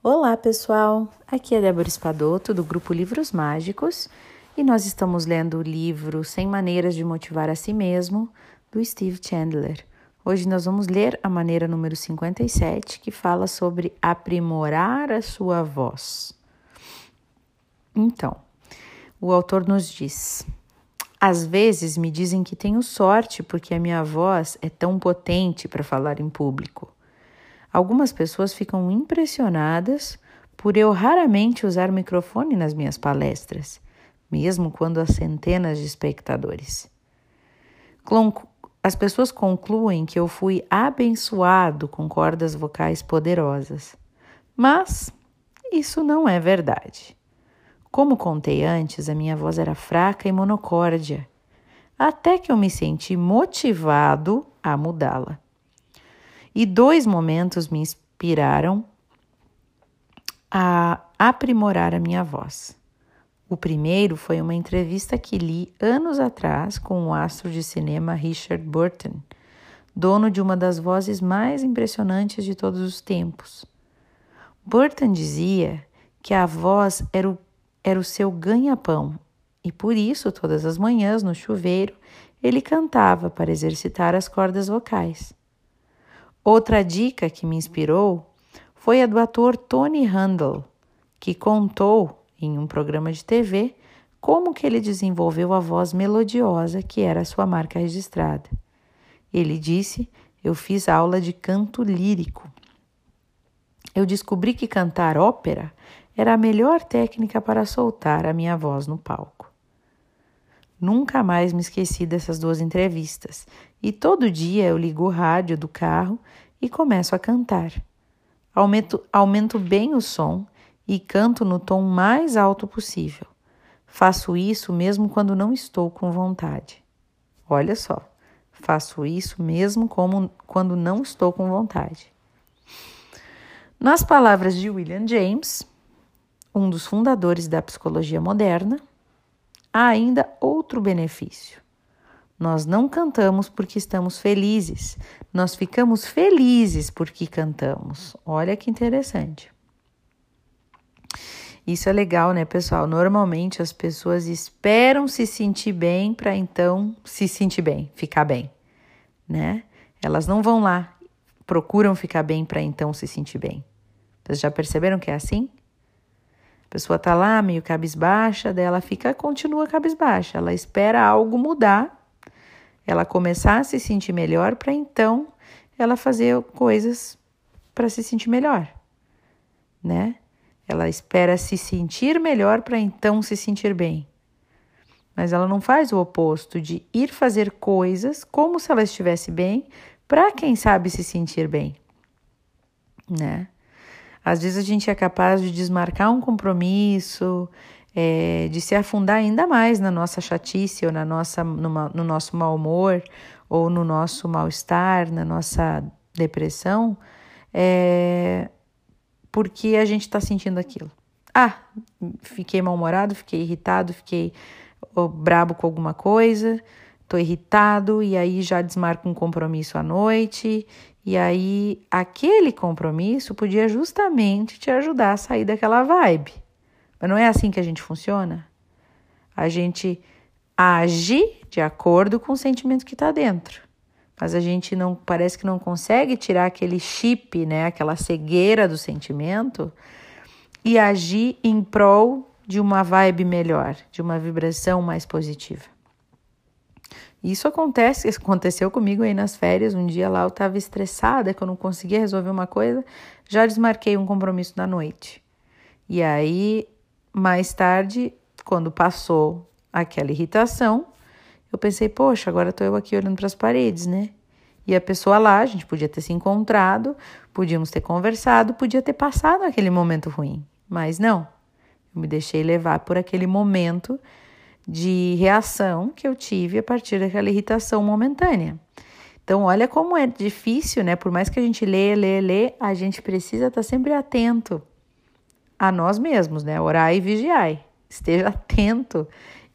Olá, pessoal! Aqui é Débora Espadoto, do grupo Livros Mágicos, e nós estamos lendo o livro 100 Maneiras de Motivar a Si Mesmo, do Steve Chandler. Hoje nós vamos ler a maneira número 57, que fala sobre aprimorar a sua voz. Então, o autor nos diz: Às vezes me dizem que tenho sorte porque a minha voz é tão potente para falar em público. Algumas pessoas ficam impressionadas por eu raramente usar microfone nas minhas palestras, mesmo quando há centenas de espectadores. As pessoas concluem que eu fui abençoado com cordas vocais poderosas, mas isso não é verdade. Como contei antes, a minha voz era fraca e monocórdia, até que eu me senti motivado a mudá-la. E dois momentos me inspiraram a aprimorar a minha voz. O primeiro foi uma entrevista que li anos atrás com o astro de cinema Richard Burton, dono de uma das vozes mais impressionantes de todos os tempos. Burton dizia que a voz era o, era o seu ganha-pão e por isso, todas as manhãs, no chuveiro, ele cantava para exercitar as cordas vocais. Outra dica que me inspirou foi a do ator Tony Handel, que contou em um programa de TV como que ele desenvolveu a voz melodiosa que era sua marca registrada. Ele disse: "Eu fiz aula de canto lírico. Eu descobri que cantar ópera era a melhor técnica para soltar a minha voz no palco. Nunca mais me esqueci dessas duas entrevistas e todo dia eu ligo o rádio do carro e começo a cantar. Aumento, aumento bem o som e canto no tom mais alto possível. Faço isso mesmo quando não estou com vontade. Olha só, faço isso mesmo como quando não estou com vontade. Nas palavras de William James, um dos fundadores da psicologia moderna, há ainda outro benefício. Nós não cantamos porque estamos felizes, nós ficamos felizes porque cantamos. Olha que interessante. Isso é legal, né, pessoal? Normalmente as pessoas esperam se sentir bem para então se sentir bem, ficar bem, né? Elas não vão lá, procuram ficar bem para então se sentir bem. Vocês já perceberam que é assim? A pessoa tá lá meio cabisbaixa, daí ela fica, continua cabisbaixa. Ela espera algo mudar ela começar a se sentir melhor para então ela fazer coisas para se sentir melhor, né? Ela espera se sentir melhor para então se sentir bem. Mas ela não faz o oposto de ir fazer coisas como se ela estivesse bem, para quem sabe se sentir bem, né? Às vezes a gente é capaz de desmarcar um compromisso, é, de se afundar ainda mais na nossa chatice ou na nossa, numa, no nosso mau humor ou no nosso mal-estar, na nossa depressão, é, porque a gente está sentindo aquilo. Ah, fiquei mal-humorado, fiquei irritado, fiquei oh, brabo com alguma coisa, tô irritado e aí já desmarco um compromisso à noite. E aí aquele compromisso podia justamente te ajudar a sair daquela vibe. Mas não é assim que a gente funciona? A gente age de acordo com o sentimento que está dentro. Mas a gente não parece que não consegue tirar aquele chip, né, aquela cegueira do sentimento e agir em prol de uma vibe melhor, de uma vibração mais positiva. Isso acontece, aconteceu comigo aí nas férias. Um dia lá eu estava estressada, que eu não conseguia resolver uma coisa, já desmarquei um compromisso na noite. E aí mais tarde, quando passou aquela irritação, eu pensei, poxa, agora estou eu aqui olhando para as paredes, né? E a pessoa lá, a gente podia ter se encontrado, podíamos ter conversado, podia ter passado aquele momento ruim. Mas não, eu me deixei levar por aquele momento de reação que eu tive a partir daquela irritação momentânea. Então, olha como é difícil, né? Por mais que a gente lê, lê, lê, a gente precisa estar sempre atento a nós mesmos, né? Orai e vigiai. Esteja atento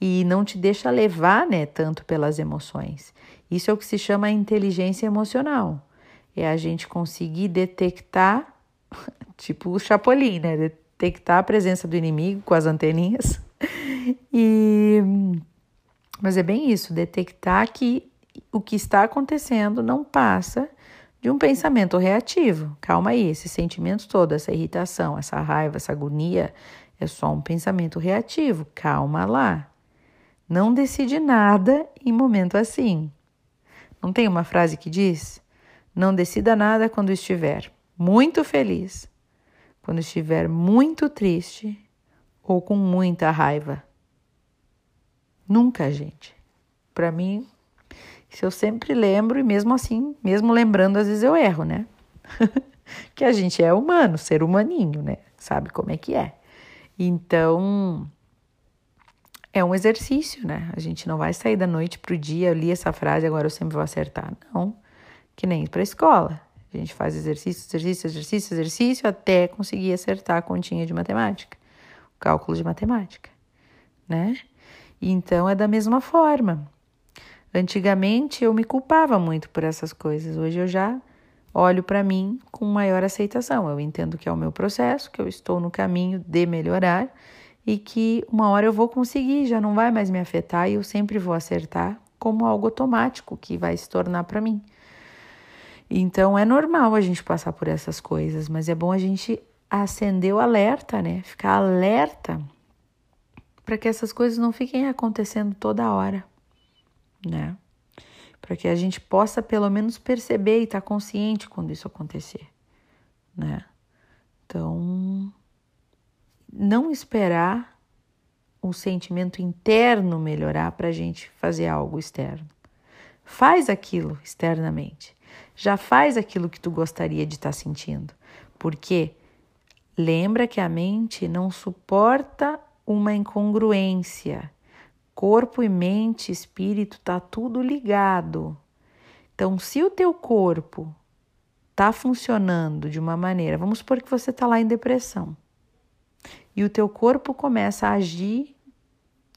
e não te deixa levar, né, tanto pelas emoções. Isso é o que se chama inteligência emocional. É a gente conseguir detectar tipo o Chapolin, né? Detectar a presença do inimigo com as anteninhas. E mas é bem isso, detectar que o que está acontecendo não passa de um pensamento reativo. Calma aí, esse sentimento todo, essa irritação, essa raiva, essa agonia, é só um pensamento reativo. Calma lá. Não decide nada em momento assim. Não tem uma frase que diz: Não decida nada quando estiver muito feliz, quando estiver muito triste ou com muita raiva. Nunca, gente. Para mim, isso eu sempre lembro e mesmo assim, mesmo lembrando, às vezes eu erro, né? que a gente é humano, ser humaninho, né? Sabe como é que é. Então, é um exercício, né? A gente não vai sair da noite pro dia, eu li essa frase, agora eu sempre vou acertar. Não, que nem para a escola. A gente faz exercício, exercício, exercício, exercício até conseguir acertar a continha de matemática, o cálculo de matemática, né? Então é da mesma forma. Antigamente eu me culpava muito por essas coisas, hoje eu já olho para mim com maior aceitação. Eu entendo que é o meu processo, que eu estou no caminho de melhorar e que uma hora eu vou conseguir, já não vai mais me afetar e eu sempre vou acertar como algo automático que vai se tornar para mim. Então é normal a gente passar por essas coisas, mas é bom a gente acender o alerta, né? Ficar alerta para que essas coisas não fiquem acontecendo toda hora, né? Para que a gente possa pelo menos perceber e estar tá consciente quando isso acontecer, né? Então, não esperar o sentimento interno melhorar para a gente fazer algo externo. Faz aquilo externamente. Já faz aquilo que tu gostaria de estar tá sentindo. Porque lembra que a mente não suporta uma incongruência. Corpo e mente, espírito, tá tudo ligado. Então, se o teu corpo tá funcionando de uma maneira, vamos supor que você tá lá em depressão. E o teu corpo começa a agir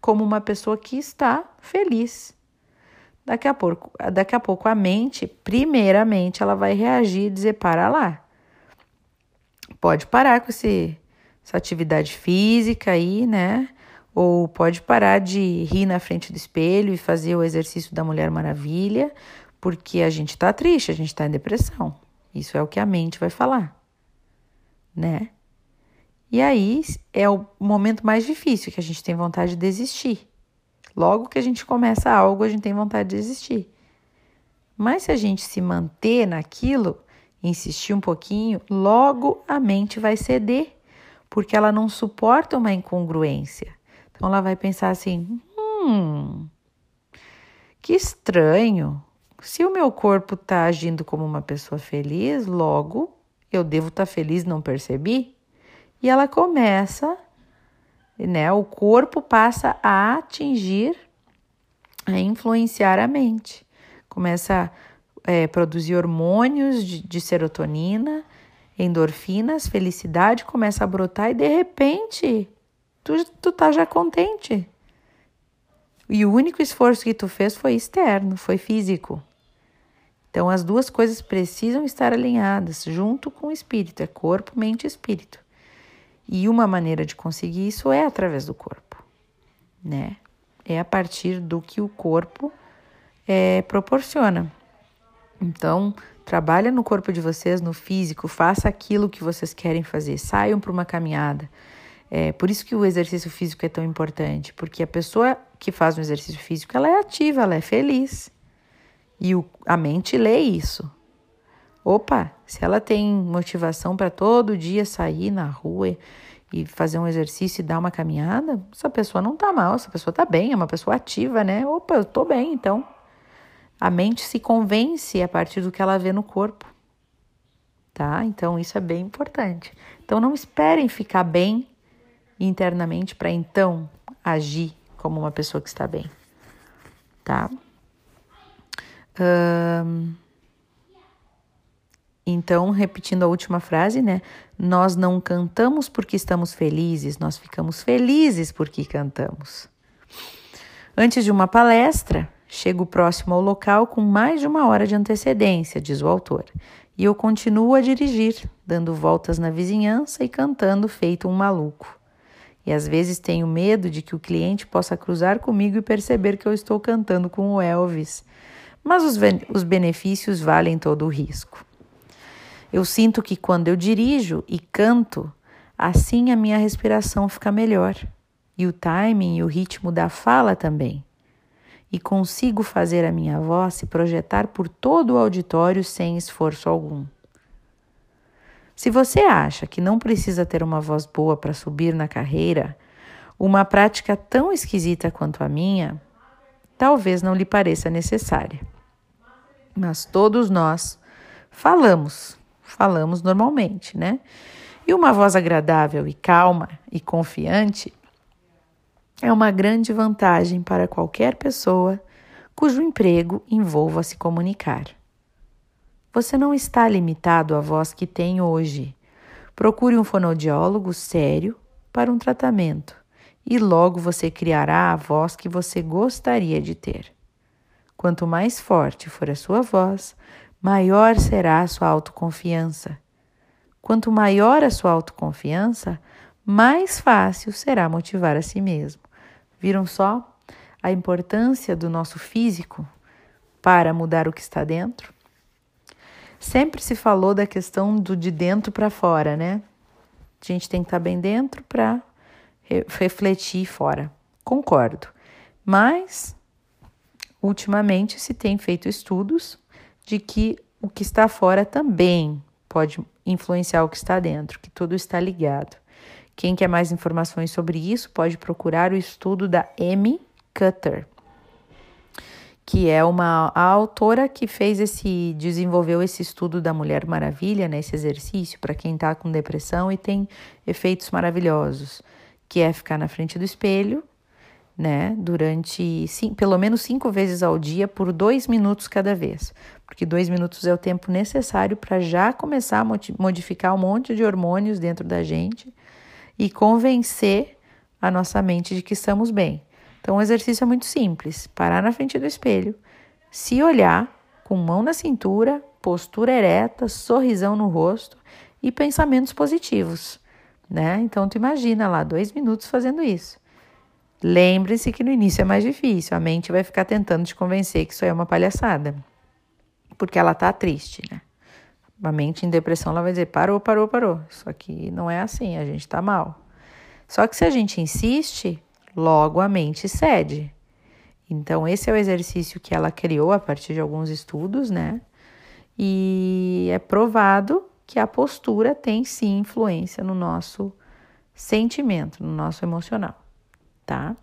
como uma pessoa que está feliz. Daqui a pouco, daqui a pouco a mente, primeiramente, ela vai reagir e dizer para lá. Pode parar com esse essa atividade física aí, né? Ou pode parar de rir na frente do espelho e fazer o exercício da Mulher Maravilha, porque a gente tá triste, a gente tá em depressão. Isso é o que a mente vai falar, né? E aí é o momento mais difícil que a gente tem vontade de desistir. Logo que a gente começa algo, a gente tem vontade de desistir. Mas se a gente se manter naquilo, insistir um pouquinho, logo a mente vai ceder porque ela não suporta uma incongruência. Então ela vai pensar assim: hum, que estranho. Se o meu corpo está agindo como uma pessoa feliz, logo eu devo estar tá feliz, não percebi? E ela começa, né? O corpo passa a atingir, a influenciar a mente. Começa a é, produzir hormônios de, de serotonina, endorfinas, felicidade começa a brotar e de repente tu, tu tá já contente. E o único esforço que tu fez foi externo, foi físico. Então as duas coisas precisam estar alinhadas junto com o espírito, é corpo, mente e espírito. E uma maneira de conseguir isso é através do corpo, né? É a partir do que o corpo é, proporciona. Então, Trabalha no corpo de vocês, no físico, faça aquilo que vocês querem fazer, saiam para uma caminhada. É por isso que o exercício físico é tão importante, porque a pessoa que faz um exercício físico, ela é ativa, ela é feliz. E o, a mente lê isso. Opa, se ela tem motivação para todo dia sair na rua e fazer um exercício e dar uma caminhada, essa pessoa não tá mal, essa pessoa tá bem, é uma pessoa ativa, né? Opa, eu tô bem, então a mente se convence a partir do que ela vê no corpo. Tá? Então isso é bem importante. Então não esperem ficar bem internamente para então agir como uma pessoa que está bem. Tá? então, repetindo a última frase, né? Nós não cantamos porque estamos felizes, nós ficamos felizes porque cantamos. Antes de uma palestra, Chego próximo ao local com mais de uma hora de antecedência, diz o autor. E eu continuo a dirigir, dando voltas na vizinhança e cantando feito um maluco. E às vezes tenho medo de que o cliente possa cruzar comigo e perceber que eu estou cantando com o Elvis. Mas os, os benefícios valem todo o risco. Eu sinto que quando eu dirijo e canto, assim a minha respiração fica melhor e o timing e o ritmo da fala também. E consigo fazer a minha voz se projetar por todo o auditório sem esforço algum. Se você acha que não precisa ter uma voz boa para subir na carreira, uma prática tão esquisita quanto a minha talvez não lhe pareça necessária. Mas todos nós falamos, falamos normalmente, né? E uma voz agradável e calma e confiante é uma grande vantagem para qualquer pessoa cujo emprego envolva se comunicar. Você não está limitado à voz que tem hoje. Procure um fonoaudiólogo sério para um tratamento e logo você criará a voz que você gostaria de ter. Quanto mais forte for a sua voz, maior será a sua autoconfiança. Quanto maior a sua autoconfiança, mais fácil será motivar a si mesmo. Viram só a importância do nosso físico para mudar o que está dentro? Sempre se falou da questão do de dentro para fora, né? A gente tem que estar bem dentro para refletir fora. Concordo. Mas, ultimamente, se tem feito estudos de que o que está fora também pode influenciar o que está dentro, que tudo está ligado. Quem quer mais informações sobre isso pode procurar o estudo da Amy Cutter que é uma a autora que fez esse desenvolveu esse estudo da Mulher Maravilha, né, esse exercício para quem está com depressão e tem efeitos maravilhosos, que é ficar na frente do espelho, né, durante sim, pelo menos cinco vezes ao dia por dois minutos cada vez, porque dois minutos é o tempo necessário para já começar a modificar um monte de hormônios dentro da gente e convencer a nossa mente de que estamos bem. Então, o exercício é muito simples: parar na frente do espelho, se olhar com mão na cintura, postura ereta, sorrisão no rosto e pensamentos positivos, né? Então, tu imagina lá dois minutos fazendo isso. Lembre-se que no início é mais difícil, a mente vai ficar tentando te convencer que isso é uma palhaçada, porque ela tá triste, né? A mente em depressão ela vai dizer: parou, parou, parou. Isso aqui não é assim, a gente tá mal. Só que se a gente insiste, logo a mente cede. Então, esse é o exercício que ela criou a partir de alguns estudos, né? E é provado que a postura tem sim influência no nosso sentimento, no nosso emocional, tá?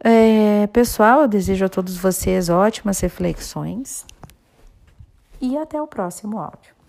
É, pessoal, eu desejo a todos vocês ótimas reflexões e até o próximo áudio.